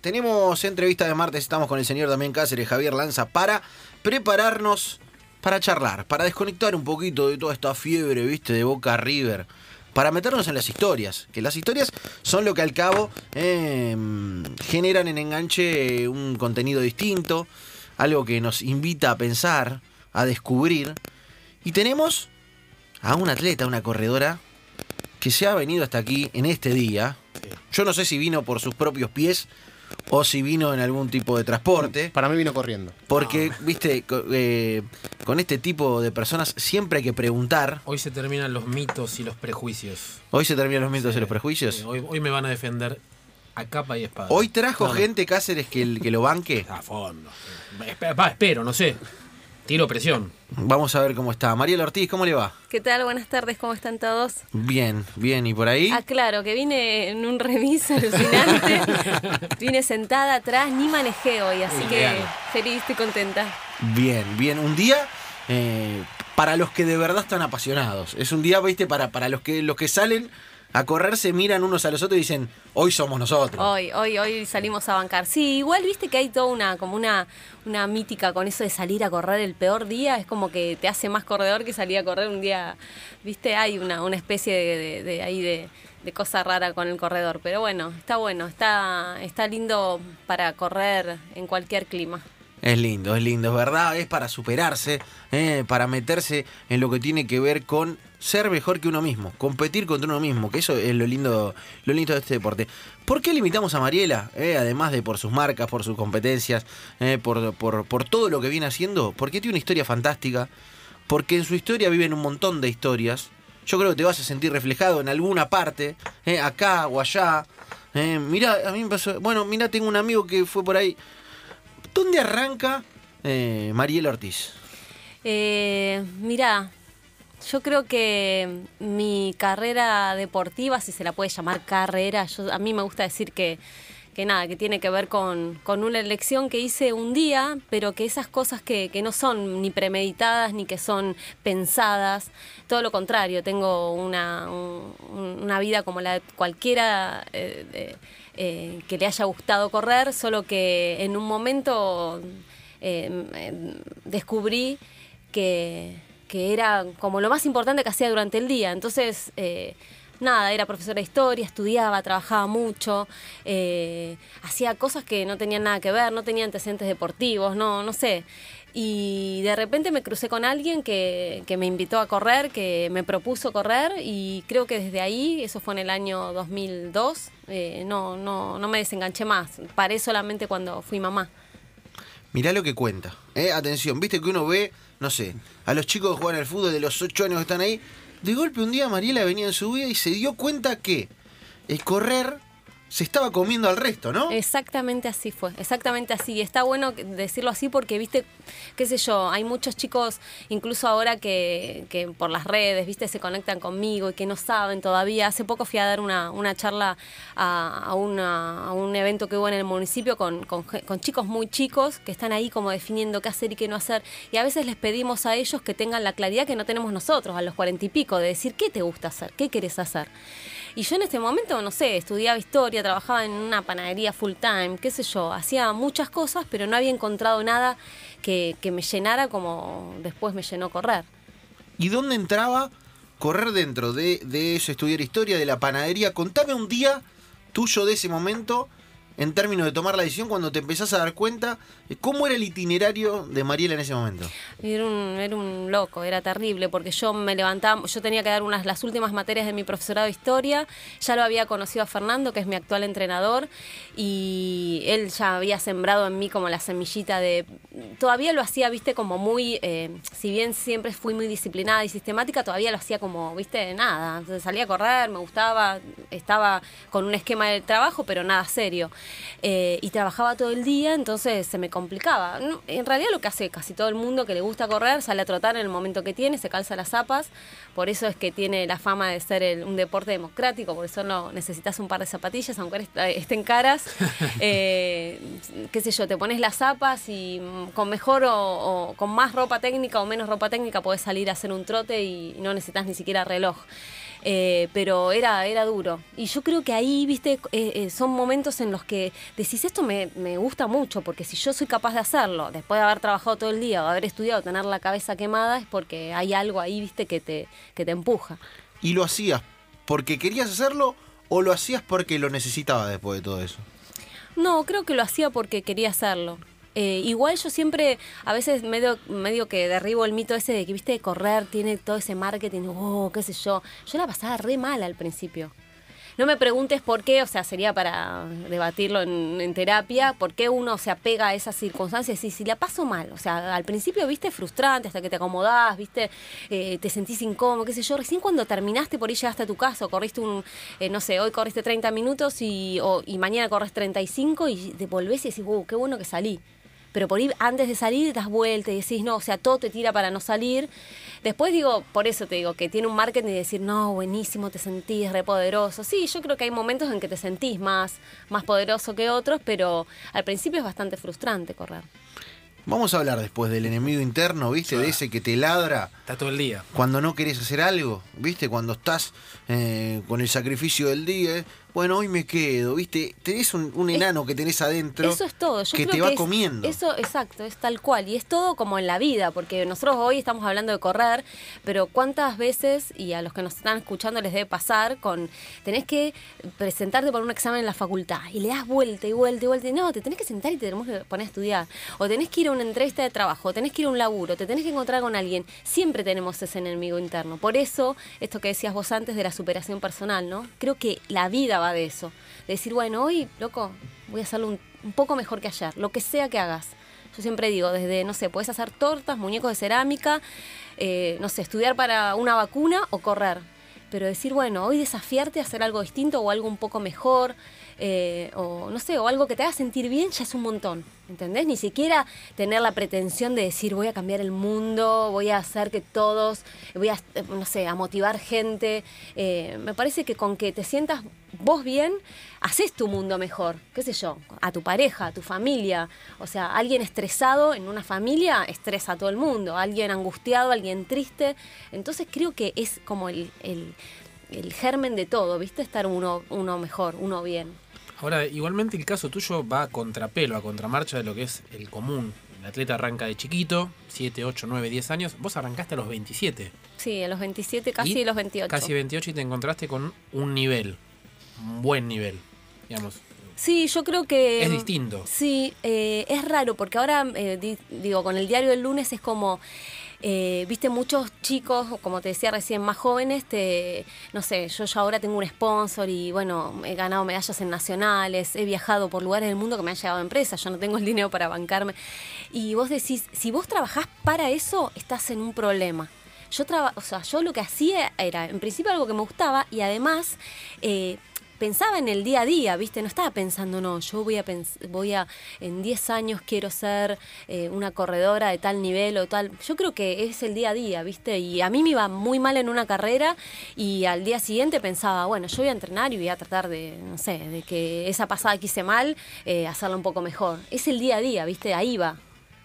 tenemos entrevista de martes, estamos con el señor Damián Cáceres, Javier Lanza, para prepararnos para charlar, para desconectar un poquito de toda esta fiebre, viste, de Boca River, para meternos en las historias, que las historias son lo que al cabo eh, generan en enganche un contenido distinto, algo que nos invita a pensar, a descubrir, y tenemos a un atleta, una corredora, que se ha venido hasta aquí en este día. Yo no sé si vino por sus propios pies o si vino en algún tipo de transporte. Para mí vino corriendo. Porque, viste, co- eh, con este tipo de personas siempre hay que preguntar. Hoy se terminan los mitos y los prejuicios. Hoy se terminan los mitos y los prejuicios. hoy, hoy me van a defender a capa y espada. Hoy trajo No, no. gente Cáceres que, que lo banque. A fondo. Espe- va, espero, no sé. Tiro presión. Vamos a ver cómo está. Mariela Ortiz, ¿cómo le va? ¿Qué tal? Buenas tardes, ¿cómo están todos? Bien, bien. ¿Y por ahí? Ah, claro, que vine en un remis alucinante. vine sentada atrás, ni manejé hoy, así que feliz, estoy contenta. Bien, bien. Un día eh, para los que de verdad están apasionados. Es un día, viste, para, para los que los que salen a correr se miran unos a los otros y dicen, hoy somos nosotros. Hoy, hoy, hoy salimos a bancar. Sí, igual viste que hay toda una, como una, una mítica con eso de salir a correr el peor día. Es como que te hace más corredor que salir a correr un día. Viste, hay una, una especie de, de- ahí de, de cosa rara con el corredor. Pero bueno, está bueno, está, está lindo para correr en cualquier clima. Es lindo, es lindo, es verdad, es para superarse, eh, para meterse en lo que tiene que ver con ser mejor que uno mismo, competir contra uno mismo, que eso es lo lindo, lo lindo de este deporte. ¿Por qué limitamos a Mariela? Eh, además de por sus marcas, por sus competencias, eh, por, por, por todo lo que viene haciendo, porque tiene una historia fantástica, porque en su historia viven un montón de historias. Yo creo que te vas a sentir reflejado en alguna parte, eh, acá o allá. Mirá, a mí me pasó, bueno, mirá, tengo un amigo que fue por ahí. ¿Dónde arranca eh, Ortiz? Eh, mira, yo creo que mi carrera deportiva, si se la puede llamar carrera, yo, a mí me gusta decir que, que nada, que tiene que ver con, con una elección que hice un día, pero que esas cosas que, que no son ni premeditadas ni que son pensadas, todo lo contrario, tengo una, un- una vida como la cualquiera eh, eh, que le haya gustado correr, solo que en un momento eh, eh, descubrí que, que era como lo más importante que hacía durante el día. Entonces, eh, nada, era profesora de historia, estudiaba, trabajaba mucho, hacía cosas que no tenían nada que ver, no tenía antecedentes deportivos, no, no sé. Y de repente me crucé con alguien que, que me invitó a correr, que me propuso correr y creo que desde ahí, eso fue en el año 2002, eh, no, no, no me desenganché más. Paré solamente cuando fui mamá. Mirá lo que cuenta. Eh, atención, viste que uno ve, no sé, a los chicos que juegan al fútbol de los 8 años que están ahí. De golpe un día Mariela venía en su vida y se dio cuenta que el correr se estaba comiendo al resto, ¿no? Exactamente así fue, exactamente así. Y está bueno decirlo así porque, viste, qué sé yo, hay muchos chicos, incluso ahora que, que por las redes, viste, se conectan conmigo y que no saben todavía. Hace poco fui a dar una, una charla a, a una- a un evento que hubo en el municipio con, con con chicos muy chicos que están ahí como definiendo qué hacer y qué no hacer. Y a veces les pedimos a ellos que tengan la claridad que no tenemos nosotros a los cuarenta y pico, de decir qué te gusta hacer, qué querés hacer. Y yo en este momento, no sé, estudiaba historia, trabajaba en una panadería full time, qué sé yo, hacía muchas cosas, pero no había encontrado nada que, me llenara como después me llenó correr. ¿Y dónde entraba correr dentro de, de ese estudiar historia, de la panadería? Contame un día tuyo de ese momento en términos de tomar la decisión cuando te empezás a dar cuenta de cómo era el itinerario de Mariela en ese momento. Era un, era un loco, era terrible, porque yo me levantaba, yo tenía que dar unas las últimas materias de mi profesorado de historia, ya lo había conocido a Fernando, que es mi actual entrenador, y él ya había sembrado en mí como la semillita de... Todavía lo hacía, viste, como muy, eh, si bien siempre fui muy disciplinada y sistemática, todavía lo hacía como, viste, nada. Entonces salía a correr, me gustaba, estaba con un esquema de trabajo, pero nada serio. Eh, y trabajaba todo el día, entonces se me complicaba. En realidad lo que hace casi todo el mundo que le gusta correr, sale a trotar en el momento que tiene, se calza las zapas, por eso es que tiene la fama de ser el- un deporte democrático, por eso no necesitas un par de zapatillas, aunque est- estén caras. Eh, qué sé yo, te pones las zapas y mm, con mejor o, o con más ropa técnica o menos ropa técnica podés salir a hacer un trote y no necesitas ni siquiera reloj. Eh, pero era, era duro. Y yo creo que ahí, viste, eh, eh, son momentos en los que decís, esto me, me gusta mucho, porque si yo soy capaz de hacerlo, después de haber trabajado todo el día o haber estudiado, tener la cabeza quemada, es porque hay algo ahí, viste, que te, que te empuja. ¿Y lo hacías porque querías hacerlo o lo hacías porque lo necesitabas después de todo eso? No, creo que lo hacía porque quería hacerlo. Eh, igual yo siempre, a veces medio, medio que derribo el mito ese de que, viste, correr tiene todo ese marketing, oh, qué sé yo. Yo la pasaba re mal al principio. No me preguntes por qué, o sea, sería para debatirlo en, en terapia, por qué uno se apega a esas circunstancias y si la paso mal. O sea, al principio, viste, frustrante, hasta que te acomodás, viste, eh, te sentís incómodo, qué sé yo. Recién cuando terminaste, por ahí llegaste a tu casa, corriste un, eh, no sé, hoy corriste 30 minutos y, o- y mañana corres 35 y te volvés y decís, wow, qué bueno que salí. Pero por ahí antes de salir das vuelta y decís, no, o sea, todo te tira para no salir. Después digo, por eso te digo, que tiene un marketing de decir, no, buenísimo, te sentís repoderoso. Sí, yo creo que hay momentos en que te sentís más, más poderoso que otros, pero al principio es bastante frustrante correr. Vamos a hablar después del enemigo interno, ¿viste? De ese que te ladra Está todo el día. cuando no querés hacer algo, ¿viste? Cuando estás eh, con el sacrificio del día, ¿eh? Bueno, hoy me quedo, ¿viste? Tenés un, un enano que tenés adentro Eso es todo. Yo que creo te va es- comiendo. Eso, exacto, es tal cual. Y es todo como en la vida, porque nosotros hoy estamos hablando de correr, pero cuántas veces, y a los que nos están escuchando les debe pasar, con tenés que presentarte por un examen en la facultad y le das vuelta y vuelta y vuelta. Y no, te tenés que sentar y te tenemos que poner a estudiar. O tenés que ir a una entrevista de trabajo, o tenés que ir a un laburo, te tenés que encontrar con alguien. Siempre tenemos ese enemigo interno. Por eso, esto que decías vos antes de la superación personal, ¿no? Creo que la vida de eso. De decir, bueno, hoy, loco, voy a hacerlo un, un poco mejor que ayer, lo que sea que hagas. Yo siempre digo, desde, no sé, puedes hacer tortas, muñecos de cerámica, eh, no sé, estudiar para una vacuna o correr. Pero decir, bueno, hoy desafiarte a hacer algo distinto o algo un poco mejor, eh, o no sé, o algo que te haga sentir bien, ya es un montón. ¿Entendés? Ni siquiera tener la pretensión de decir voy a cambiar el mundo, voy a hacer que todos, voy a, eh, no sé, a motivar gente. Eh, me parece que con que te sientas vos bien, haces tu mundo mejor. ¿Qué sé yo? A tu pareja, a tu familia. O sea, alguien estresado en una familia estresa a todo el mundo. Alguien angustiado, alguien triste. Entonces creo que es como el, el, el germen de todo, ¿viste? Estar uno, uno mejor, uno bien. Ahora, igualmente el caso tuyo va a contrapelo, a contramarcha de lo que es el común. El atleta arranca de chiquito, 7, 8, 9, 10 años. Vos arrancaste a los 27. Sí, a los 27, casi Y los 28. Casi 28 y te encontraste con un nivel. Un buen nivel. Digamos. Sí, yo creo que... Es distinto. Sí, eh, es raro porque ahora, eh, di- digo, con el diario del lunes es como... eh, Viste, muchos chicos, como te decía recién, más jóvenes, te, no sé, yo ya ahora tengo un sponsor y bueno, he ganado medallas en nacionales, he viajado por lugares del mundo que me han llegado empresas, yo no tengo el dinero para bancarme. Y vos decís, si vos trabajás para eso, estás en un problema. Yo, traba, o sea, yo lo que hacía era, en principio, algo que me gustaba y además eh, pensaba en el día a día, ¿viste? No estaba pensando, no, yo voy a, voy a en 10 años quiero ser eh, una corredora de tal nivel o tal. Yo creo que es el día a día, ¿viste? Y a mí me iba muy mal en una carrera y al día siguiente pensaba, bueno, yo voy a entrenar y voy a tratar de, no sé, de que esa pasada que hice mal, eh, hacerla un poco mejor. Es el día a día, ¿viste? Ahí va,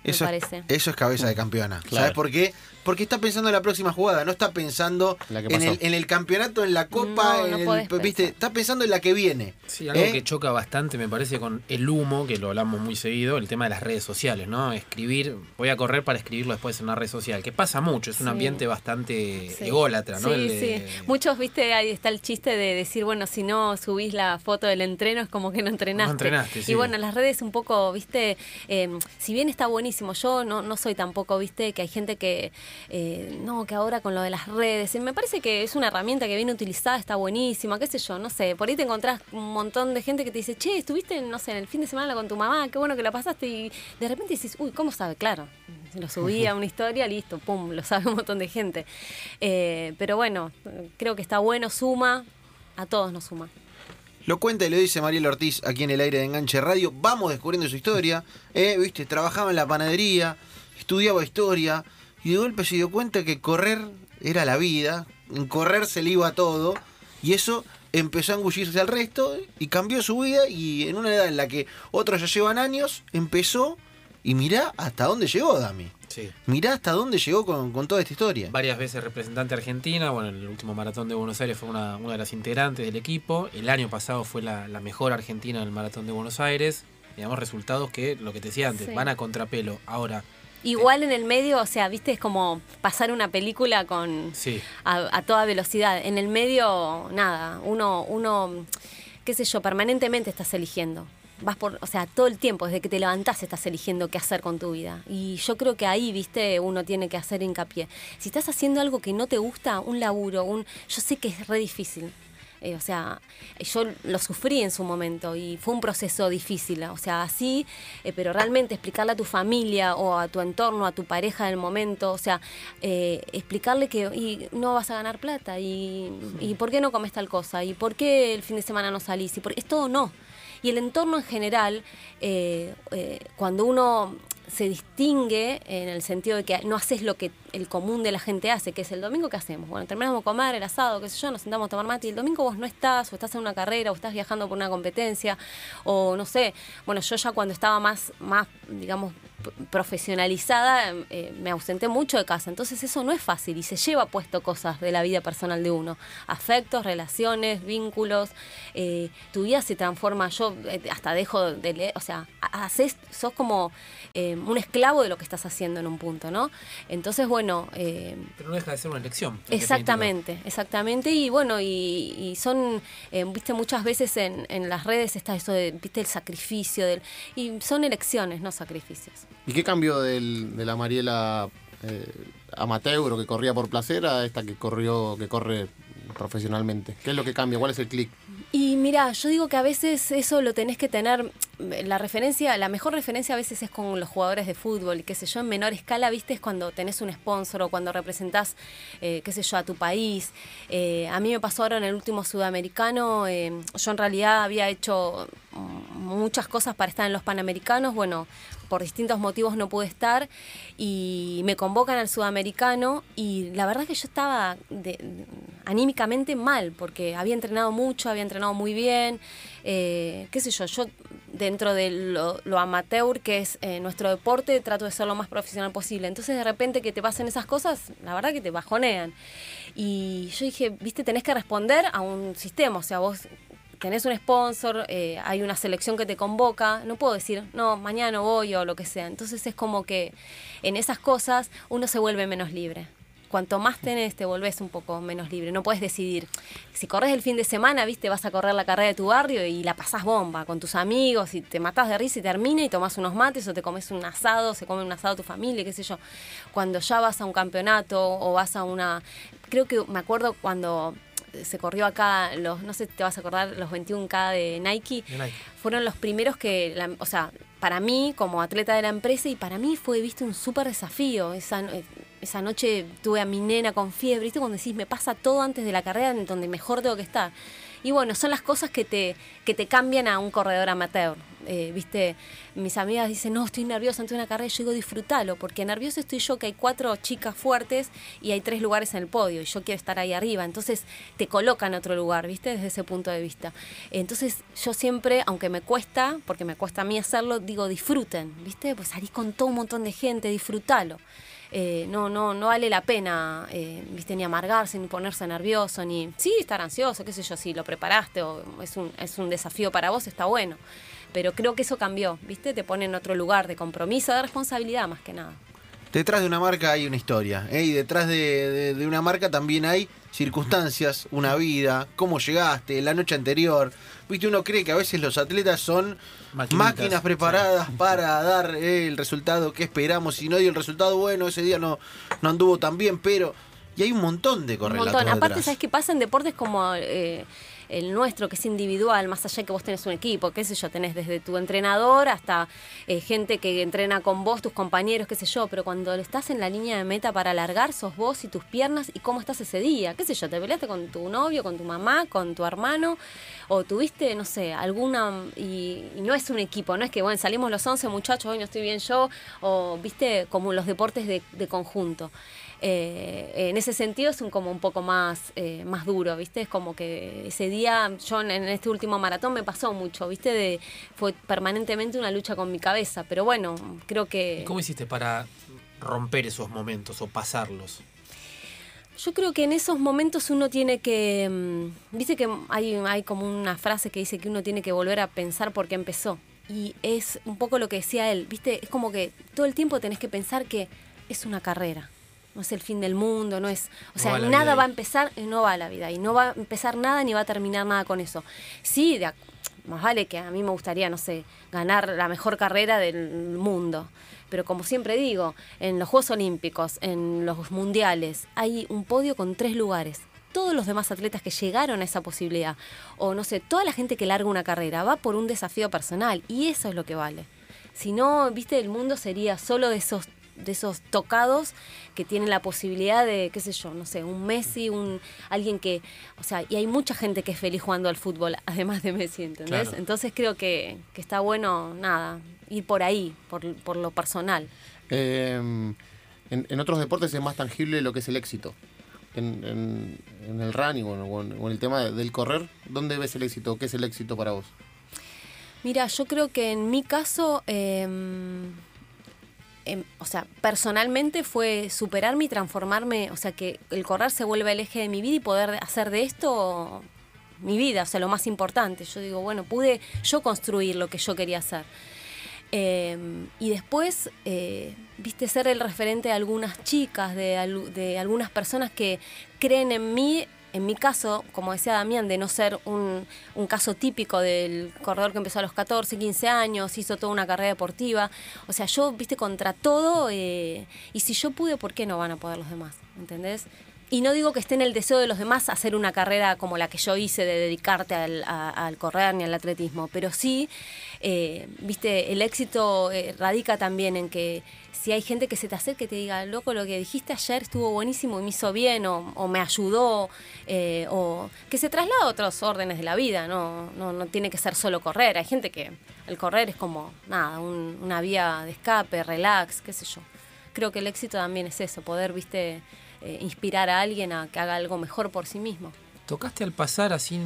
me Eso, parece. eso es cabeza de campeona. Claro. ¿Sabes por qué? Porque está pensando en la próxima jugada, no está pensando en el, en el campeonato, en la copa, No, en no el- ¿viste? Está pensando en la que viene. Sí, algo ¿eh? que choca bastante, me parece, con el humo, que lo hablamos muy seguido, el tema de las redes sociales, ¿no? Escribir, voy a correr para escribirlo después en una red social, que pasa mucho, es un Sí. ambiente bastante Sí. ególatra, ¿no? Sí, El de- sí. Muchos, viste, ahí está el chiste de decir, bueno, si no subís la foto del entreno es como que no entrenaste. No entrenaste, sí. Y bueno, las redes un poco, viste, eh, si bien está buenísimo, yo no, no soy tampoco, viste, que hay gente que, eh, no, que ahora con lo de las redes, me parece que es una herramienta que viene utilizada, está buenísima, qué sé yo, no sé, por ahí te encontrás un montón de gente que te dice, che, estuviste, no sé, en el fin de semana con tu mamá, qué bueno que la pasaste, y de repente dices, uy, ¿cómo sabe? Claro, lo subí a una historia, listo, pum, lo sabe un montón de gente. Eh, pero bueno, creo que está bueno, suma, a todos nos suma. Lo cuenta y lo dice Mariel Ortiz aquí en el aire de Enganche Radio. Vamos descubriendo su historia. ¿eh? ¿Viste? Trabajaba en la panadería, estudiaba historia y de golpe se dio cuenta que correr era la vida. En correr se le iba todo y eso empezó a engullirse al resto y cambió su vida y en una edad en la que otros ya llevan años, empezó y mirá hasta dónde llegó Dami. Sí. Mirá hasta dónde llegó con, con toda esta historia. Varias veces representante argentina, bueno, en el último maratón de Buenos Aires fue una, una de las integrantes del equipo. El año pasado fue la, la mejor argentina en el maratón de Buenos Aires. Digamos, resultados que, lo que te decía antes, Sí. van a contrapelo. Ahora, Igual en el medio, o sea, viste, es como pasar una película con sí, a, a toda velocidad. En el medio, nada, uno, uno, qué sé yo, permanentemente estás eligiendo. Vas por, o sea, todo el tiempo, desde que te levantás estás eligiendo qué hacer con tu vida. Y yo creo que ahí, viste, uno tiene que hacer hincapié. Si estás haciendo algo que no te gusta, un laburo, un, yo sé que es re difícil. Eh, o sea, yo lo sufrí en su momento y fue un proceso difícil. O sea, así, eh, pero realmente explicarle a tu familia o a tu entorno, a tu pareja del momento, o sea, eh, explicarle que y no vas a ganar plata y, y por qué no comes tal cosa y por qué el fin de semana no salís y por, es todo no. Y el entorno en general, eh, eh, cuando uno se distingue en el sentido de que no haces lo que el común de la gente hace, que es el domingo que hacemos. Bueno, terminamos de comer el asado, qué sé yo, nos sentamos a tomar mate y el domingo vos no estás, o estás en una carrera, o estás viajando por una competencia, o no sé. Bueno, yo ya cuando estaba más, más digamos, profesionalizada, eh, me ausenté mucho de casa. Entonces eso no es fácil y se lleva puesto cosas de la vida personal de uno. Afectos, relaciones, vínculos. eh, tu vida se transforma. Yo eh, hasta dejo de leer, o sea, ha- haces, sos como eh, un esclavo de lo que estás haciendo en un punto, ¿no? Entonces, bueno... eh, pero no deja de ser una elección. Exactamente, exactamente. Y bueno, y, y son, eh, viste, muchas veces en, en las redes está eso de, viste, el sacrificio. Del, y son elecciones, no sacrificios. ¿Y qué cambió del- de la Mariela eh, amateur o que corría por placer a esta que corrió, que corre profesionalmente? ¿Qué es lo que cambia? ¿Cuál es el clic? Y mira, yo digo que a veces eso lo tenés que tener, la referencia, la mejor referencia a veces es con los jugadores de fútbol, y qué sé yo, en menor escala, viste, es cuando tenés un sponsor o cuando representás, eh, qué sé yo, a tu país. Eh, a mí me pasó ahora en el último sudamericano, eh, yo en realidad había hecho mm, muchas cosas para estar en los Panamericanos, bueno, por distintos motivos no pude estar y me convocan al sudamericano y la verdad que yo estaba de- anímicamente mal porque había entrenado mucho, había entrenado muy bien, eh, qué sé yo, yo dentro de lo, amateur que es eh, nuestro deporte trato de ser lo más profesional posible. Entonces de repente que te pasen esas cosas, la verdad que te bajonean. Y yo dije, viste, tenés que responder a un sistema, o sea, vos tenés un sponsor, eh, hay una selección que te convoca, no puedo decir, no, mañana voy o lo que sea. Entonces es como que en esas cosas uno se vuelve menos libre. Cuanto más tenés, te volvés un poco menos libre. No puedes decidir. Si corres el fin de semana, viste, vas a correr la carrera de tu barrio y la pasás bomba con tus amigos y te matás de risa y termina y tomás unos mates o te comes un asado, se come un asado tu familia, qué sé yo. Cuando ya vas a un campeonato o vas a una. Creo que me acuerdo cuando se corrió acá, los, no sé si te vas a acordar, los 21K de Nike, De Nike. fueron los primeros que, la- o sea, para mí como atleta de la empresa y para mí fue, viste, un súper desafío. Esa, esa noche tuve a mi nena con fiebre, viste, cuando decís, me pasa todo antes de la carrera donde mejor tengo que estar. Y bueno, son las cosas que te, que te cambian a un corredor amateur. Eh, viste, mis amigas dicen, no, estoy nerviosa antes de una carrera. Y yo digo, disfrútalo, porque nerviosa estoy yo, que hay cuatro chicas fuertes y hay tres lugares en el podio y yo quiero estar ahí arriba. Entonces te coloca en otro lugar, viste, desde ese punto de vista. Entonces yo siempre, aunque me cuesta, porque me cuesta a mí hacerlo, digo, disfruten, viste, pues salís con todo un montón de gente, disfrútalo. Eh, no, no, no vale la pena, eh, viste, ni amargarse, ni ponerse nervioso, ni sí estar ansioso, qué sé yo, si lo preparaste o es un, es un desafío para vos, está bueno. Pero creo que eso cambió, viste, te pone en otro lugar de compromiso, de responsabilidad más que nada. Detrás de una marca hay una historia, ¿eh? y detrás de, de- de una marca también hay circunstancias, una vida, cómo llegaste, la noche anterior. Viste, uno cree que a veces los atletas son Maquinitas, máquinas preparadas para dar eh, el resultado que esperamos. Si no dio el resultado bueno, ese día no, no anduvo tan bien, pero... Y hay un montón de Un correlatos montón. Aparte, detrás. ¿sabes qué pasa en deportes como eh, el nuestro, que es individual, más allá de que vos tenés un equipo, qué sé yo, tenés desde tu entrenador hasta eh, gente que entrena con vos, tus compañeros, qué sé yo, pero cuando estás en la línea de meta para alargar, sos vos y tus piernas y cómo estás ese día, qué sé yo, te peleaste con tu novio, con tu mamá, con tu hermano, o tuviste, no sé, alguna, y, y no es un equipo, no es que, bueno, salimos los 11 muchachos, hoy no estoy bien yo, o, viste, como los deportes de, de conjunto. Eh, en ese sentido es un como un poco más, eh, más duro, ¿viste? Es como que ese día, yo en, este último maratón me pasó mucho, ¿viste? De, fue permanentemente una lucha con mi cabeza, pero bueno, creo ¿Y que... cómo hiciste para romper esos momentos o pasarlos? Yo creo que en esos momentos uno tiene que, mm, viste que hay, hay como una frase que dice que uno tiene que volver a pensar por qué empezó. Y es un poco lo que decía él, viste, es como que todo el tiempo tenés que pensar que es una carrera, no es el fin del mundo, no es, o No sea, va nada va a empezar, no va a la vida y no va a empezar nada ni va a terminar nada con eso. Sí, de más vale que a mí me gustaría, no sé, ganar la mejor carrera del mundo. Pero como siempre digo, en los Juegos Olímpicos, en los Mundiales, hay un podio con tres lugares. Todos los demás atletas que llegaron a esa posibilidad, o no sé, toda la gente que larga una carrera, va por un desafío personal y eso es lo que vale. Si no, viste, el mundo sería solo de esos de esos tocados que tienen la posibilidad de, qué sé yo, no sé, un Messi, un alguien que, o sea, y hay mucha gente que es feliz jugando al fútbol, además de Messi, ¿entendés? Claro. Entonces creo que, que está bueno, nada, ir por ahí, por, por lo personal. Eh, en, en otros deportes es más tangible lo que es el éxito. En, en- en el running o en, o o en el tema del correr, ¿dónde ves el éxito? ¿Qué es el éxito para vos? Mira, yo creo que en mi caso, eh, em, o sea, personalmente fue superarme y transformarme, o sea, que el correr se vuelva el eje de mi vida y poder hacer de esto mi vida, o sea, lo más importante. Yo digo, bueno, pude yo construir lo que yo quería hacer. Eh, y después, eh, viste, ser el referente de algunas chicas, de, algunas personas que creen en mí, en mi caso, como decía Damián, de no ser un, un caso típico del corredor que empezó a los 14, 15 años, hizo toda una carrera deportiva. O sea, yo, viste, contra todo, eh, y si yo pude, ¿por qué no van a poder los demás? ¿Entendés? Y no digo que esté en el deseo de los demás hacer una carrera como la que yo hice de dedicarte al, correr ni al atletismo, pero sí, eh, viste, el éxito eh, radica también en que si hay gente que se te acerque y te diga, loco, lo que dijiste ayer estuvo buenísimo y me hizo bien, o, o me ayudó, eh, o que se traslada a otros órdenes de la vida, no, no, no tiene que ser solo correr. Hay gente que el correr es como, nada, un- una vía de escape, relax, qué sé yo. Creo que el éxito también es eso, poder, viste, eh, inspirar a alguien a que haga algo mejor por sí mismo. Tocaste al pasar así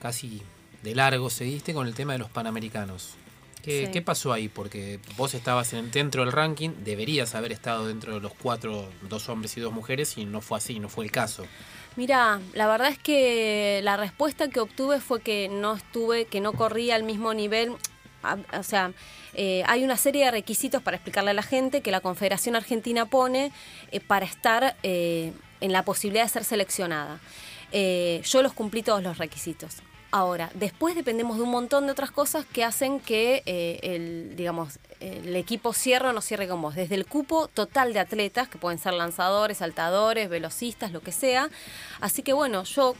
casi de largo, seguiste con el tema de los panamericanos. ¿Qué, Sí. qué pasó ahí? Porque vos estabas en- dentro del ranking, deberías haber estado dentro de los cuatro, dos hombres y dos mujeres, y no fue así, no fue el caso. Mira, la verdad es que la respuesta que obtuve fue que no estuve, que no corría al mismo nivel. O sea, eh, hay una serie de requisitos para explicarle a la gente que la Confederación Argentina pone eh, para estar eh, en la posibilidad de ser seleccionada. Yo los cumplí todos los requisitos. Ahora, después dependemos de un montón de otras cosas que hacen que el, digamos, el equipo cierre o no cierre con vos. Desde el cupo total de atletas, que pueden ser lanzadores, saltadores, velocistas, lo que sea. Así que bueno, yo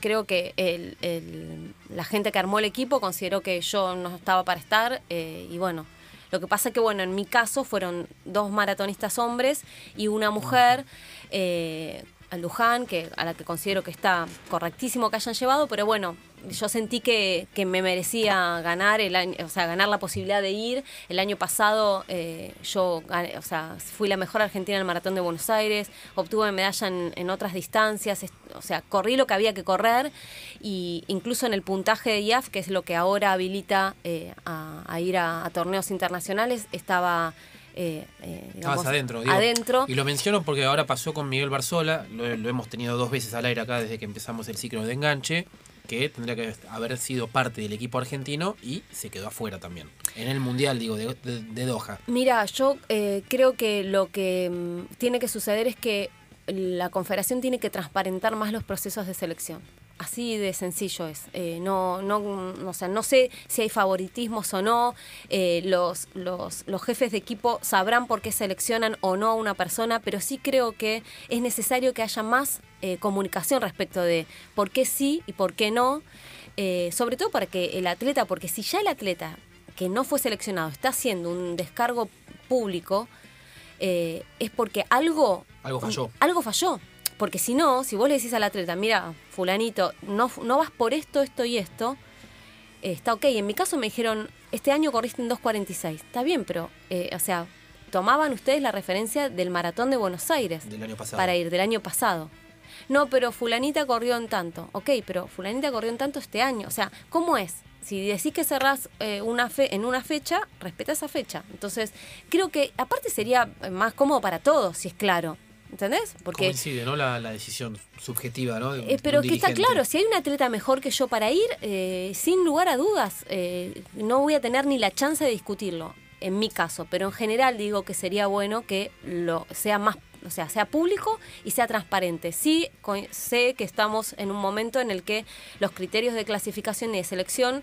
creo que el- el- la gente que armó el equipo consideró que yo no estaba para estar eh, y bueno, lo que pasa que bueno, en mi caso fueron dos maratonistas hombres y una mujer, eh, Luján, que, a la que considero que está correctísimo que hayan llevado, pero bueno, yo sentí que, que me merecía ganar el año, o sea, ganar la posibilidad de ir. El año pasado eh, yo o sea, fui la mejor argentina en el maratón de Buenos Aires, obtuve medalla en, en otras distancias, o sea, corrí lo que había que correr y incluso en el puntaje de IAF, que es lo que ahora habilita eh, a, a ir a, a torneos internacionales, estaba eh, eh, digamos, adentro, digo. adentro. Y lo menciono porque ahora pasó con Miguel Barzola, lo, lo hemos tenido dos veces al aire acá desde que empezamos el ciclo de enganche, que tendría que haber sido parte del equipo argentino y se quedó afuera también. En el Mundial, digo, de, de- Doha. Mira, yo eh, creo que lo que mm, tiene que suceder es que la Confederación tiene que transparentar más los procesos de selección. Así de sencillo es. Eh, no, no, mm, o sea, no sé si hay favoritismos o no. Eh, los, los, los jefes de equipo sabrán por qué seleccionan o no a una persona, pero sí creo que es necesario que haya más eh, comunicación respecto de por qué sí y por qué no. Eh, sobre todo para que el atleta, porque si ya el atleta que no fue seleccionado está haciendo un descargo público, es porque algo... Algo falló. Algo falló. Porque si no, si vos le decís al atleta, mira, fulanito, no, no vas por esto, esto y esto, eh, está ok. En mi caso me dijeron, este año corriste en 2.46. Está bien, pero, eh, o sea, tomaban ustedes la referencia del maratón de Buenos Aires Del año pasado. para ir del año pasado. No, pero fulanita corrió en tanto. Ok, pero fulanita corrió en tanto este año. O sea, ¿cómo es? Si decís que cerrás eh, una fe en una fecha, respeta esa fecha. Entonces, creo que aparte sería más cómodo para todos, si es claro. ¿Entendés? Porque Coincide, ¿no? La, la decisión subjetiva, ¿no? de un- eh, pero que está claro, si hay un atleta mejor que yo para ir, eh, sin lugar a dudas, eh, no voy a tener ni la chance de discutirlo, en mi caso. Pero en general digo que sería bueno que lo sea más, o sea, sea público y sea transparente. Sí, sé que estamos en un momento en el que los criterios de clasificación y de selección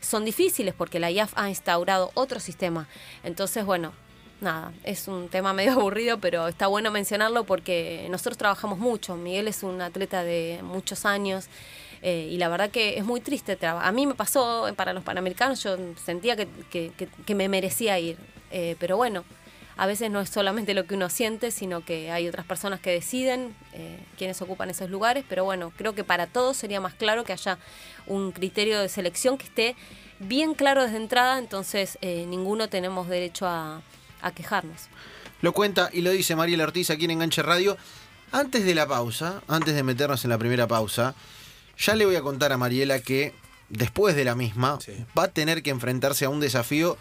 son difíciles porque la IAF ha instaurado otro sistema. Entonces, bueno, nada, es un tema medio aburrido, pero está bueno mencionarlo porque nosotros trabajamos mucho. Miguel es un atleta de muchos años eh, y la verdad que es muy triste. A mí me pasó eh, para los Panamericanos, yo sentía que, que- que- me merecía ir, Eh, pero bueno. A veces no es solamente lo que uno siente, sino que hay otras personas que deciden eh, quiénes ocupan esos lugares. Pero bueno, creo que para todos sería más claro que haya un criterio de selección que esté bien claro desde entrada, entonces ninguno tenemos derecho a, a quejarnos. Lo cuenta y lo dice Mariela Ortiz aquí en Enganche Radio. Antes de la pausa, antes de meternos en la primera pausa, ya le voy a contar a Mariela que después de la misma Sí. va a tener que enfrentarse a un desafío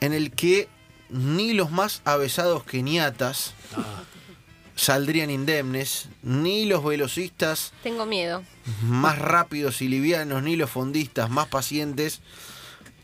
en el que ni los más avesados keniatas Ah, saldrían indemnes, ni los velocistas Tengo miedo. más rápidos y livianos, ni los fondistas más pacientes,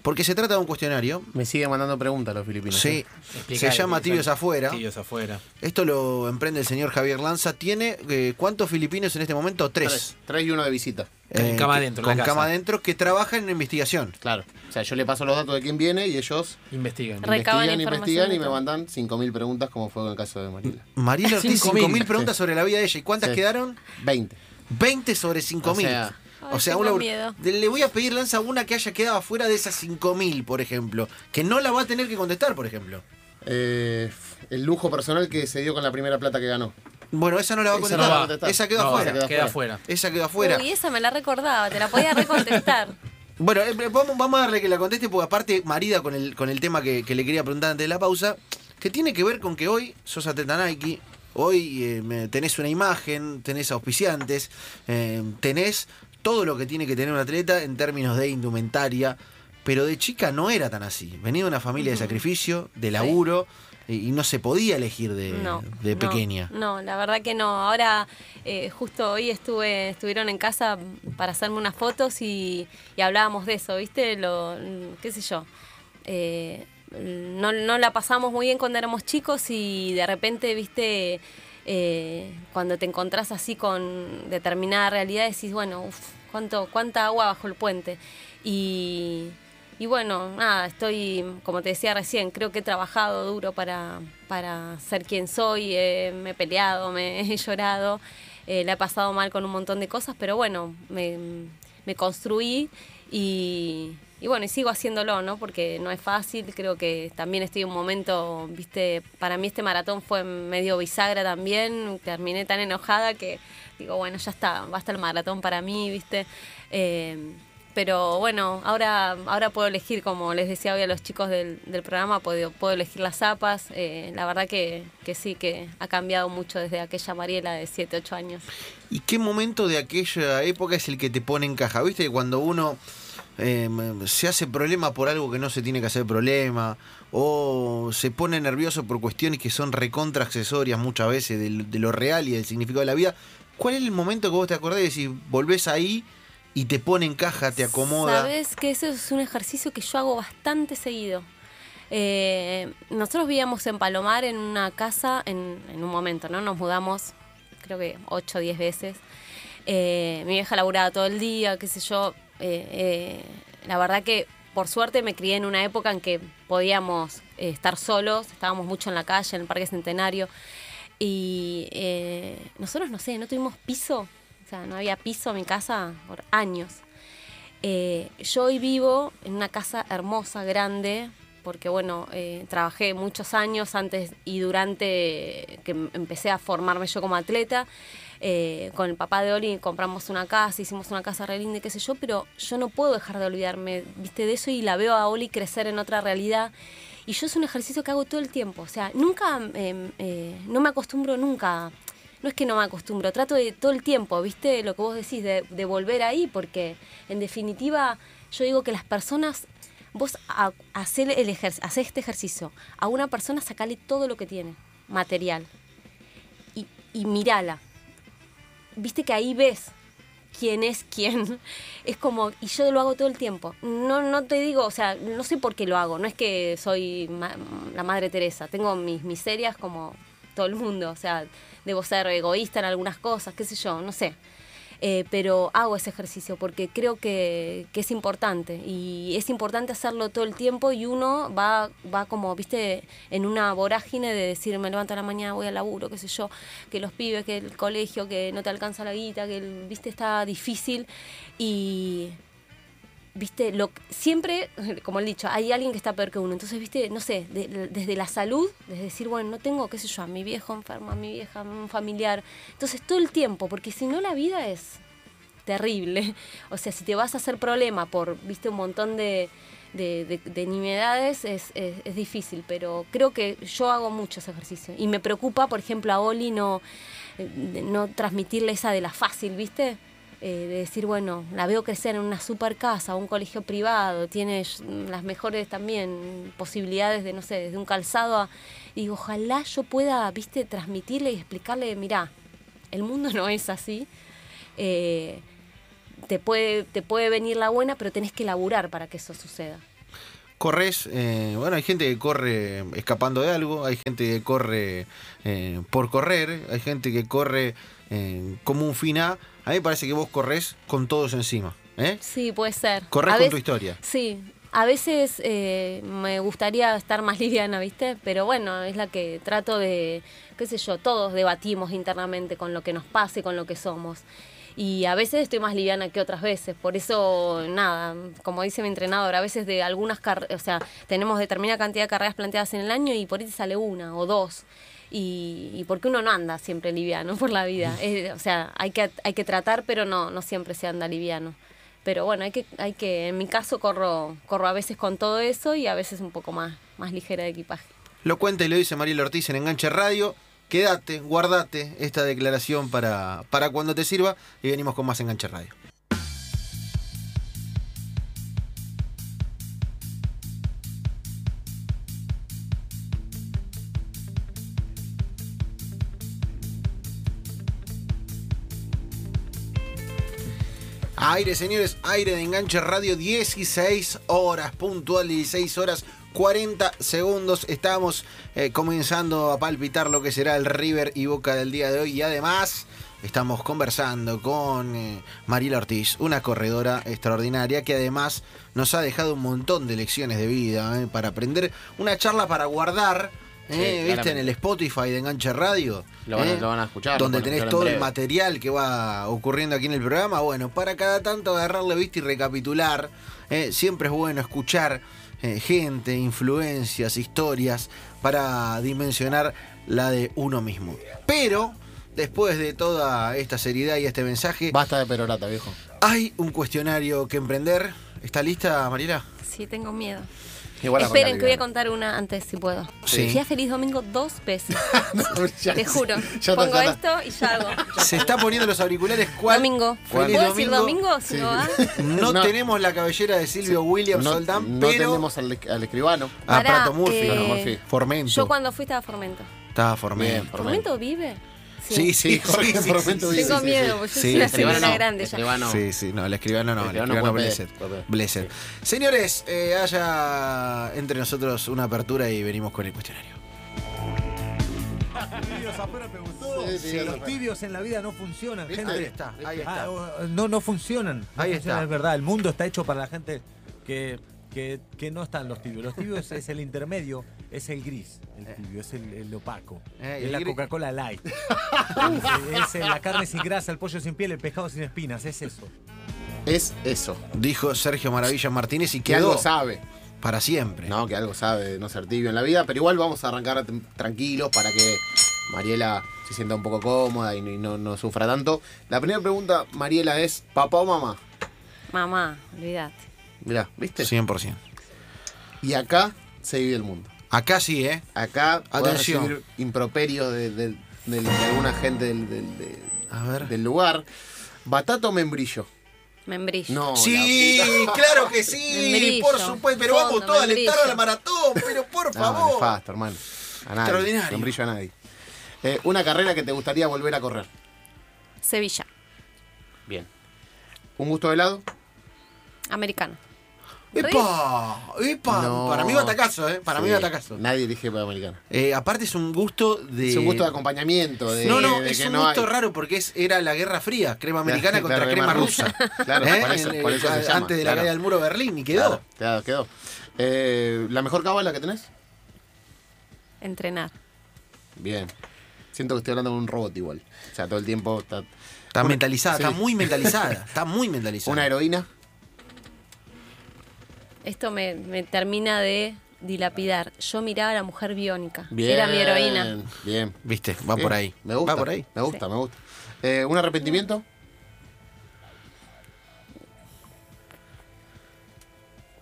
porque se trata de un cuestionario. Me siguen mandando preguntas los filipinos. Sí, ¿eh? se llama. Tibios Afuera. Tibios afuera. Esto lo emprende el señor Javier Lanza. ¿Tiene eh, cuántos filipinos en este momento? Tres. Tres. Tres y uno de visita. Con cama que- adentro, en Con la cama casa. adentro que trabajan en investigación. Claro. O sea, yo le paso los datos de quién viene y ellos Investigan. Recaban investigan, información investigan y me mandan 5.000 preguntas como fue en el caso de Mariela. Mariela Ortiz, 5.000. 5.000 preguntas sobre la vida de ella. ¿Y cuántas Sí. quedaron? 20. 20 sobre 5.000. O sea- Ay, O sea, miedo. le voy a pedir Lanza una que haya quedado afuera de esas 5.000, por ejemplo. Que no la va a tener que contestar, por ejemplo. Eh, el lujo personal que se dio con la primera plata que ganó. Bueno, esa no la va a Esa contestar. no va a contestar. Esa quedó No, afuera. queda Queda afuera. afuera. Esa quedó afuera. Uy, esa me la recordaba, te la podía recontestar. Bueno, eh, vamos, vamos a darle que la conteste, porque aparte, marida con el, con el tema que, que le quería preguntar antes de la pausa, que tiene que ver con que hoy sos atleta Nike, hoy eh, tenés una imagen, tenés auspiciantes, eh, tenés todo lo que tiene que tener un atleta en términos de indumentaria, pero de chica no era tan así. Venía de una familia de sacrificio, de laburo, y, no se podía elegir de, No, de no, pequeña. No, la verdad que no. Ahora, eh, justo hoy estuve, estuvieron en casa para hacerme unas fotos y, y hablábamos de eso, ¿viste? Lo, qué sé yo. Eh, no, no la pasamos muy bien cuando éramos chicos y de repente, ¿viste? Eh, cuando te encontrás así con determinada realidad, decís, bueno, uf, ¿cuánto, cuánta agua bajo el puente. Y, y bueno, nada, estoy, como te decía recién, creo que he trabajado duro para, para ser quien soy, eh, me he peleado, me he llorado, eh, la he pasado mal con un montón de cosas, pero bueno, me, me construí y, y bueno, y sigo haciéndolo, ¿no? Porque no es fácil, creo que también estoy en un momento, viste, para mí este maratón fue medio bisagra también, terminé tan enojada que digo, bueno, ya está, basta el maratón para mí, viste. Eh, pero bueno, ahora, ahora puedo elegir, como les decía hoy a los chicos del, programa, puedo, puedo elegir las zapas. Eh, la verdad que, que sí, que ha cambiado mucho desde aquella Mariela de 7, 8 años. ¿Y qué momento de aquella época es el que te pone en caja? ¿Viste? Cuando uno eh, se hace problema por algo que no se tiene que hacer problema, o se pone nervioso por cuestiones que son recontra accesorias muchas veces de, lo real y del significado de la vida. ¿Cuál es el momento que vos te acordás y decís, volvés ahí y te pone en caja, te acomoda? Sabes que eso es un ejercicio que yo hago bastante seguido. Eh, nosotros vivíamos en Palomar en una casa en, en un momento, ¿no? Nos mudamos creo que 8 o 10 veces. Eh, mi vieja laburaba todo el día, qué sé yo. Eh, eh, la verdad que por suerte me crié en una época en que podíamos eh, estar solos, estábamos mucho en la calle, en el Parque Centenario. Y nosotros, no sé, no tuvimos piso, o sea, no había piso en mi casa por años. Yo hoy vivo en una casa hermosa, grande, porque bueno, trabajé muchos años antes y durante que em- empecé a formarme yo como atleta. Eh, con el papá de Oli compramos una casa, hicimos una casa re linda qué sé yo, pero yo no puedo dejar de olvidarme, viste, de eso y la veo a Oli crecer en otra realidad. Y yo es un ejercicio que hago todo el tiempo, o sea, nunca, eh, eh, no me acostumbro nunca no es que no me acostumbro, trato de todo el tiempo, ¿viste? Lo que vos decís, de, volver ahí, porque en definitiva yo digo que las personas, vos ha- hacé el ejer- hacé este ejercicio, a una persona sacale todo lo que tiene, material, y, y mirala. Viste que ahí ves quién es quién. Es como, y yo lo hago todo el tiempo. No, no te digo, o sea, no sé por qué lo hago. No es que soy ma- la madre Teresa. Tengo mis miserias como todo el mundo. O sea, debo ser egoísta en algunas cosas, qué sé yo, no sé. Eh, pero hago ese ejercicio porque creo que, que es importante y es importante hacerlo todo el tiempo y uno va, va como, viste, en una vorágine de decir me levanto a la mañana, voy al laburo, qué sé yo, que los pibes, que el colegio, que no te alcanza la guita, que el, viste, está difícil y viste, lo, siempre, como he dicho, hay alguien que está peor que uno. Entonces, viste, no sé, de- desde la salud, desde decir, bueno, no tengo, qué sé yo, a mi viejo enfermo, a mi vieja, a un familiar. Entonces, todo el tiempo, porque si no la vida es terrible. O sea, si te vas a hacer problema por, viste, un montón de, de, de- de nimiedades, es, es- es difícil. Pero creo que yo hago muchos ejercicios. Y me preocupa, por ejemplo, a Oli no, eh, no transmitirle esa de la fácil, ¿viste? Eh, de decir, bueno, la veo crecer en una super casa, un colegio privado, tiene las mejores también posibilidades de, no sé, desde un calzado a... Y ojalá yo pueda, viste, transmitirle y explicarle, mirá, el mundo no es así. Eh, te, puede, te puede venir la buena, pero tenés que laburar para que eso suceda. Corres, eh, bueno, hay gente que corre escapando de algo, hay gente que corre por correr, hay gente que corre como un fin A. A mí me parece que vos corres con todos encima. ¿eh? Sí, puede ser. Corres A con tu historia. Sí, a veces eh, me gustaría estar más liviana, ¿viste? Pero bueno, es la que trato de, qué sé yo, todos debatimos internamente con lo que nos pasa y con lo que somos. Y a veces estoy más liviana que otras veces, por eso, nada, como dice mi entrenador, a veces de algunas carreras, o sea, tenemos determinada cantidad de carreras planteadas en el año y por ahí sale una o dos. Y, y porque uno no anda siempre liviano por la vida. Eh, o sea, hay que, hay que tratar, pero no, no siempre se anda liviano. Pero bueno, hay que, hay que, en mi caso corro, corro a veces con todo eso y a veces un poco más, más ligera de equipaje. Lo cuenta y lo dice Mariela Ortiz en Enganche Radio. Quédate, guardate esta declaración para, para cuando te sirva y venimos con más Enganche Radio. Aire, señores, aire de enganche radio, 16 horas, puntual, 16 horas, 40 segundos. Estamos eh, comenzando a palpitar lo que será el River y Boca del día de hoy. Y además, estamos conversando con eh, Mariela Ortiz, una corredora extraordinaria que además nos ha dejado un montón de lecciones de vida eh, para aprender. Una charla para guardar. Sí, eh, ¿Viste? En el Spotify de Enganche Radio. Lo van a- eh, lo van a escuchar, Donde tenés todo el material que va ocurriendo aquí en el programa. Bueno, para cada tanto agarrarle vista y recapitular. eh, siempre es bueno escuchar eh, gente, influencias, historias para dimensionar la de uno mismo. Pero, después de toda esta seriedad y este mensaje, Basta de perorata, viejo. hay un cuestionario que emprender. ¿Está lista, Mariela? Sí, tengo miedo. Igual Esperen, que voy a contar una antes, si puedo. Sí. Fui a Feliz Domingo dos veces. No, ya- Te juro. ya Pongo ya esto y ya hago. Se está poniendo los auriculares. ¿Cuál? Domingo. Feliz ¿Puedo decir domingo. domingo? Si Sí. no va. No, No. tenemos la cabellera de Silvio Williams No, Soldán, no pero. tenemos al, al escribano. Ah, Pará, Prato Murphy. eh, Murphy. Formento. Yo cuando fui estaba Formento. Estaba Formento. Bien, Formento. ¿Formento vive? Sí, sí, Jorge sí. Tengo sí, miedo, porque yo Sí, soy una señora grande ya. escribano. Sí, sí, no, el escribano no, el escribano Blessed. Blessed. Señores, eh, haya entre nosotros una apertura y venimos con el cuestionario. tibios afuera te gustó. Sí, sí, los tibios en la vida no funcionan, gente. Ahí está, ahí está. Ah, no, no funcionan. No Ahí funcionan, está. Es verdad, el mundo está hecho para la gente que, que, que no están los tibios. Los tibios es el intermedio, es el gris, el tibio, es el, el opaco. Eh, es el la gris- Coca-Cola Light. es, es la carne sin grasa, el pollo sin piel, el pescado sin espinas, es eso. Es eso. Dijo Sergio Maravilla Martínez y Que algo sabe. para siempre. No, que algo sabe de no ser tibio en la vida, pero igual vamos a arrancar tr- tranquilos para que Mariela se sienta un poco cómoda y no, y no- no sufra tanto. La primera pregunta, Mariela, es ¿papá o mamá? Mamá, olvídate. Mirá, ¿viste? 100%. Y acá se vive el mundo. Acá sí, ¿eh? Acá Atención. recibir improperios de, de- de- de alguna gente del, del- de- A ver. del lugar. ¿Batata o membrillo? Membrillo. No, Sí, claro que sí, Membrillo. por supuesto, pero vamos todos a membrillo. alentar a la maratón, pero por No, favor. nefasto, hermano. A nadie. Extraordinario. No brillo a nadie. Eh, una carrera que te gustaría volver a correr. Sevilla. Bien. ¿Un gusto de helado? Americano. ¡Epa! ¡Epa! No. Para mí batacazo, ¿eh? Para mí Sí. batacazo. Nadie elige para americano. Eh, aparte es un gusto de... Es un gusto de acompañamiento. De, No, no, de es que un no gusto hay- raro porque es, era la Guerra Fría, crema americana contra crema crema rusa. rusa. Claro, ¿Eh? por eso- por eso se llama, Antes de la claro. caída del muro de Berlín y quedó. Claro, claro, quedó. Eh, ¿La mejor cábala que tenés? Entrenar. Bien. Siento que estoy hablando con un robot igual. O sea, todo el tiempo está... Está mentalizada, sí. está muy mentalizada, está muy mentalizada. Una heroína. Esto me, me termina de dilapidar. Yo miraba a la mujer biónica. Bien. Era mi heroína. Bien. Viste, va por Bien. ahí. Me gusta. Va por ahí. Me gusta, Sí. me gusta. Eh, ¿Un arrepentimiento?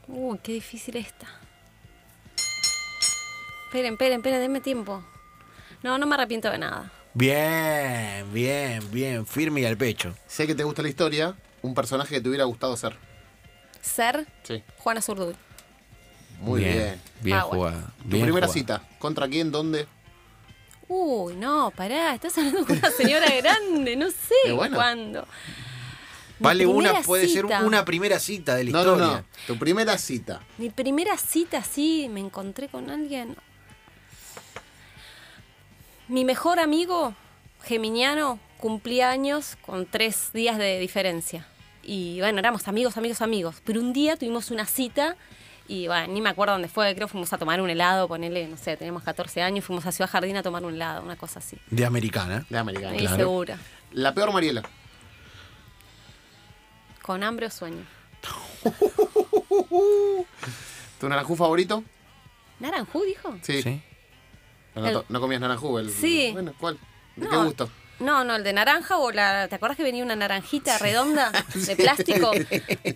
Uy, qué difícil esta. Esperen, esperen, esperen, denme tiempo. No, no me arrepiento de nada. Bien, bien, bien, firme y al pecho. Sé que te gusta la historia. Un personaje que te hubiera gustado ser. Ser Sí. Juana Zurduy. Muy bien. Bien Ah, bueno. jugado. Tu bien primera cita. ¿Contra quién? ¿Dónde? Uy, no, pará, estás hablando con una señora grande, no sé Eh, bueno. cuándo. Mi Vale, una puede ser una primera cita de la No, no, historia. no. Tu primera cita. Mi primera cita, sí, me encontré con alguien. Mi mejor amigo, geminiano, cumplía años con tres días de diferencia. Y bueno, éramos amigos, amigos, amigos. Pero un día tuvimos una cita y bueno, ni me acuerdo dónde fue, creo que fuimos a tomar un helado, ponele, no sé, teníamos 14 años, fuimos a Ciudad Jardín a tomar un helado, una cosa así. De americana. De americana. Estoy segura. La peor Mariela. Con hambre o sueño. ¿Tu naranjú favorito? ¿Naranjú dijo? Sí. Sí. No, El- to- no comías naranjú. El... Sí. Bueno, ¿cuál? ¿De qué gusto? No, no, el de naranja o la. ¿Te acuerdas que venía una naranjita redonda de plástico?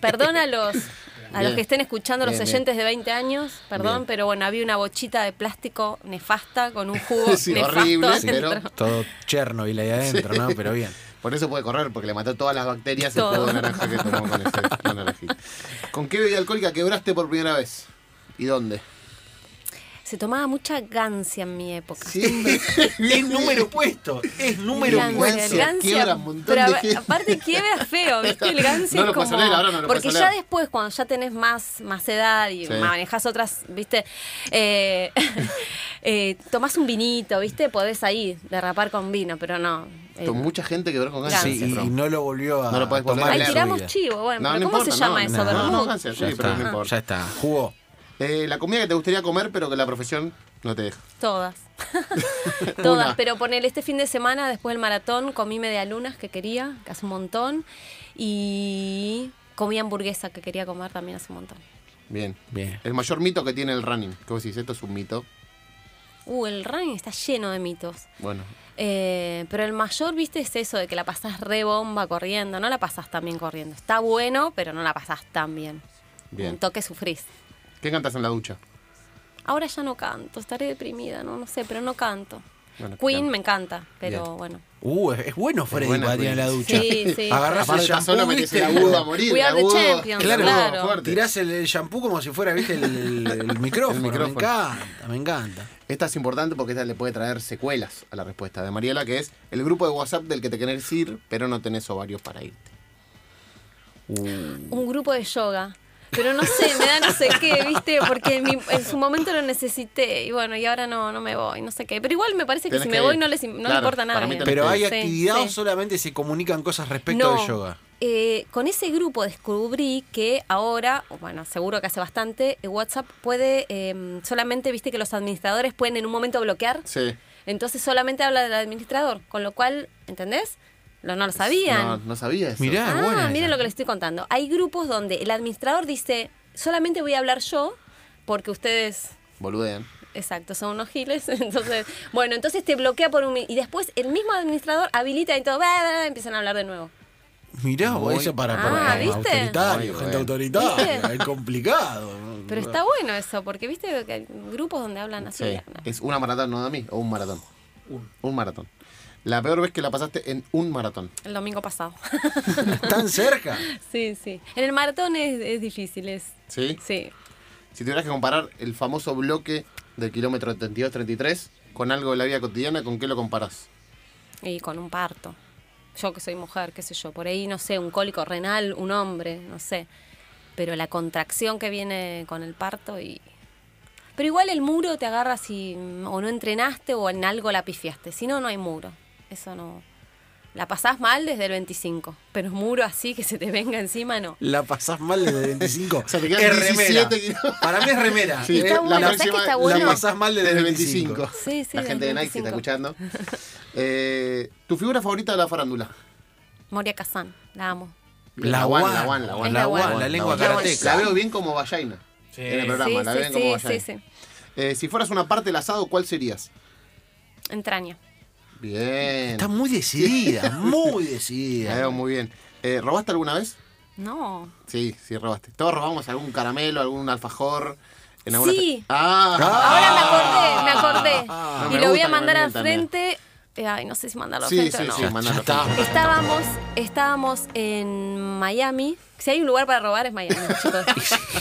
Perdón a los, a los que estén escuchando, los bien. oyentes de 20 años, perdón, Bien. pero bueno, había una bochita de plástico nefasta con un jugo Sí, nefasto horrible, adentro. pero- Todo Chernobyl ahí adentro, ¿no? Pero bien. Por eso puede correr, porque le mató todas las bacterias el jugo de naranja que tomó con ese con. ¿Con qué bebida alcohólica quebraste por primera vez? ¿Y dónde? Se tomaba mucha gancia en mi época. Siempre. Es número puesto. Es número Gancia, puesto. Gancia, quiebra un montón pero de gente. aparte quiebra feo, ¿viste? El gancia No lo es como... oler, ahora no lo porque ya después, cuando ya tenés más, más edad y Sí. manejas otras, ¿viste? Eh, eh, tomás un vinito, ¿viste? Podés ahí derrapar con vino, pero no. eh, Con mucha gente quebró con gancia. Sí, y, no lo volvió a No lo podés volver tomar Ahí tiramos chivo, bueno, No, pero no ¿cómo importa, se llama no, eso? no, no, no, gancia, sí, Ya pero no está, importa. ya está. Jugó. Eh, la comida que te gustaría comer, pero que la profesión no te deja. Todas. Todas, pero ponele este fin de semana, después del maratón, comí media lunas que quería, que hace un montón, y comí hamburguesa que quería comer también hace un montón. Bien. Bien. El mayor mito que tiene el running. ¿Qué vos decís? Esto es un mito. Uh, el running está lleno de mitos. Bueno, Eh, pero el mayor, viste, es eso de que la pasás re bomba corriendo. No la pasás tan bien corriendo. Está bueno, pero no la pasás tan bien. Bien. Un toque sufrís. ¿Qué cantas en la ducha? Ahora ya no canto, estaré deprimida, no, no sé, pero no canto. Bueno, Queen me encanta, pero Bien. bueno. Uh, es, bueno Freddy buena para tirar la ducha. Sí, sí. Agarrás el shampoo, metes ¿viste? el agudo a morir. We are the champions, Claro, claro. fuerte. Tirás el, el shampoo como si fuera, viste, el, el- el micrófono. El Me encanta, me encanta. Esta es importante porque esta le puede traer secuelas a la respuesta de Mariela, que es el grupo de WhatsApp del que te querés ir, pero no tenés ovarios para irte. Un grupo de yoga. Pero no sé, me da no sé qué, ¿viste? Porque en, mi- en su momento lo necesité y bueno, y ahora no, no me voy, no sé qué. Pero igual me parece que Tenés si que me voy no les no le Claro, importa nada. Pero hay actividad sí. o solamente se comunican cosas respecto No, de yoga. eh, con ese grupo descubrí que ahora, o bueno, seguro que hace bastante, eh, WhatsApp puede, eh, solamente, viste que los administradores pueden en un momento bloquear, Sí. entonces solamente habla del administrador, con lo cual, ¿entendés? Lo, no lo sabían. No, no sabía eso. Mirá. Ah, Ah, buena miren esa. lo que les estoy contando. Hay grupos donde el administrador dice, solamente voy a hablar yo, porque ustedes Boludean. Exacto, son unos giles. Entonces, bueno, entonces te bloquea por un y después el mismo administrador habilita y todo, bla, bla, bla, empiezan a hablar de nuevo. Mirá, Muy- eso para, Ah, para ¿viste? autoritario, Muy gente autoritaria, ¿Viste? es complicado. Pero está bueno eso, porque viste que hay grupos donde hablan así. Sí. no. Es una maratón, no de mí, o un maratón. Un. Un maratón. La peor vez que la pasaste en un maratón. El domingo pasado. ¿Tan cerca? sí, sí. En el maratón es, es difícil, es. ¿Sí? Sí. Si tuvieras que comparar el famoso bloque del kilómetro 32-33 con algo de la vida cotidiana, ¿con qué lo comparás? Y con un parto. Yo que soy mujer, qué sé yo, por ahí, no sé, un cólico renal, un hombre, no sé. Pero la contracción que viene con el parto y... Pero igual el muro te agarra si mm, o no entrenaste o en algo la pifiaste. Si no, no hay muro. Eso no... La pasás mal desde el 25. Pero muro así que se te venga encima, no. La pasás mal desde el 25. O sea, te quedan es remera. 17 kilómetros. Para mí es remera. Sí, Está bueno, la, ¿sabes que está bueno? la pasás mal desde el 25. Sí, sí, La gente de Nike que 25. está escuchando. Eh, ¿Tu figura favorita de la farándula? Moria Kazan, la amo. La guan, guan, la guan, la guan. la guan, guan, la lengua guan. karateca. La veo bien como Vallaina Sí. en el programa. sí, la sí, ven como sí, Vallaina. sí, sí. Eh, si fueras una parte del asado, ¿cuál serías? Entraña. Bien. Está muy decidida, muy La decidida. veo muy bien. Eh, ¿Robaste alguna vez? No. Sí, sí, robaste. Todos robamos algún caramelo, algún alfajor. En alguna Sí. Ah, Ahora me acordé, me acordé. Ah, y me lo voy a mandar al frente. Eh, Ay, no sé si mandarlo al Sí, frente sí, o no. sí, está. Estábamos, estábamos en Miami. Si hay un lugar para robar es Miami, chicos.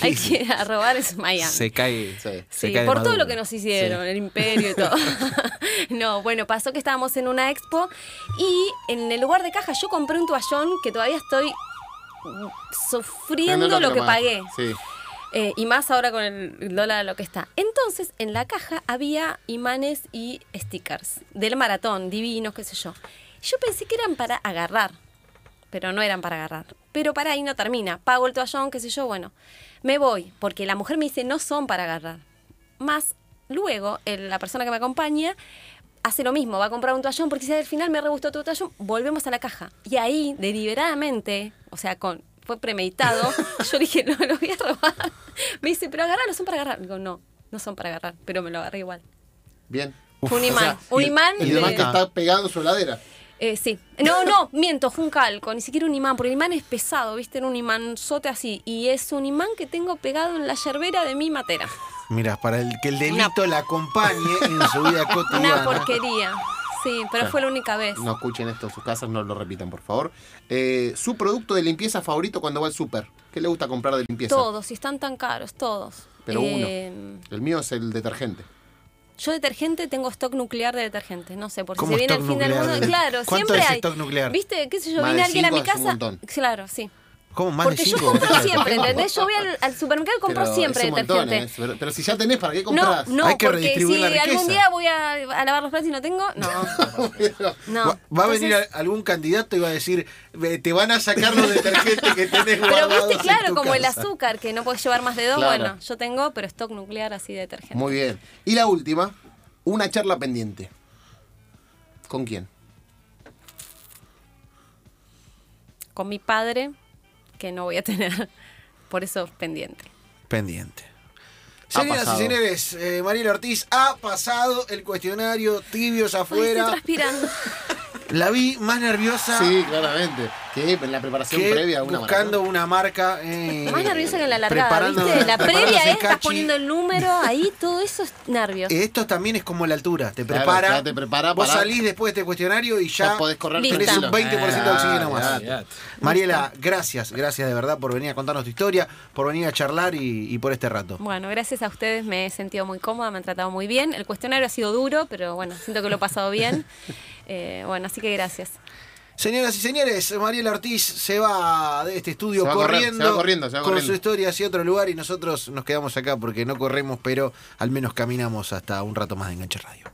hay que ir a robar es Miami. Se cae. Sí. se Sí, cae por todo lo que nos hicieron, el imperio y todo. no, bueno, pasó que estábamos en una expo y en el lugar de caja yo compré un toallón que todavía estoy sufriendo No, no, lo que pagué. Sí. Eh, y más ahora con el dólar lo que está. Entonces, en la caja había imanes y stickers del maratón, divinos, qué sé yo. Yo pensé que eran para agarrar, pero no eran para agarrar. Pero para ahí no termina. Pago el toallón, qué sé yo, bueno. Me voy, porque la mujer me dice, no son para agarrar. Más luego, el- la persona que me acompaña hace lo mismo, va a comprar un toallón porque si al final me re gustó tu toallón, volvemos a la caja. Y ahí, deliberadamente, o sea, con fue premeditado, yo dije, no, lo voy a robar. Me dice, pero agarrarlo, son para agarrar. Digo, no, no son para agarrar, pero me lo agarré igual. Bien. Fue un O imán, sea, un imán El de- imán que está pegado en su heladera. Eh, sí. No, no, miento, fue un calco, ni siquiera un imán, porque el imán es pesado, ¿viste? Era un imánzote así. Y es un imán que tengo pegado en la yerbera de mi matera. Mira, para el que el delito la acompañe en su vida Una cotidiana. porquería. Sí, pero fue la única vez. No escuchen esto en sus casas, no lo repitan, por favor. Eh, ¿Su producto de limpieza favorito cuando va al súper? ¿Qué le gusta comprar de limpieza? Todos, y están tan caros, todos. Pero Eh, uno. El mío es el detergente. Yo detergente tengo stock nuclear de detergente, no sé, por si ¿Cómo se viene el fin del mundo. Claro, ¿Cuánto siempre es hay. stock nuclear? ¿Viste? ¿Qué sé yo? Más Viene alguien a mi casa. Claro, sí. ¿Cómo más Porque de yo cinco? compro botellas? siempre, ¿entendés? Yo voy al, al supermercado y compro Pero siempre es un montón, detergente. ¿eh? Pero, pero si ya tenés, ¿para qué No, compras? no, Hay que porque redistribuir si la riqueza. algún día voy a, a lavar los platos y no tengo, no. no. Va, va a venir a- algún candidato y va a decir, "Ve, te van a sacar los detergentes que tenés Pero guardados viste, claro, como el casa". azúcar, que no puedes llevar más de dos, Claro. bueno, yo tengo, pero stock nuclear así de detergente. Muy bien. Y la última, una charla pendiente. ¿Con quién? Con mi padre, que no voy a tener, por eso pendiente. Pendiente. Señoras y señores, eh, Mariela Ortiz ha pasado el cuestionario tibios Ay, afuera. estoy transpirando. La vi más nerviosa Sí, claramente. Que en la preparación que previa a una buscando maratón. una marca. eh, Más nerviosa que en la largada, preparando- ¿viste? La previa es, estás cachi. poniendo el número, ahí todo eso es nervios. Esto también es como la altura, te Claro, prepara. ya te prepara Vos para- salís después de este cuestionario y ya, Ya podés correr tenés un 20% de oxígeno más. Ah. Mariela, gracias, gracias de verdad por venir a contarnos tu historia, por venir a charlar y, y por este rato. Bueno, gracias a ustedes me he sentido muy cómoda, me han tratado muy bien. El cuestionario ha sido duro, pero bueno, siento que lo he pasado bien. Eh, bueno, así que gracias. Señoras y señores, Mariela Ortiz se va de este estudio Se va a correr, corriendo, se va corriendo, se va con corriendo. su historia hacia otro lugar y nosotros nos quedamos acá porque no corremos, pero al menos caminamos hasta un rato más de Enganche Radio.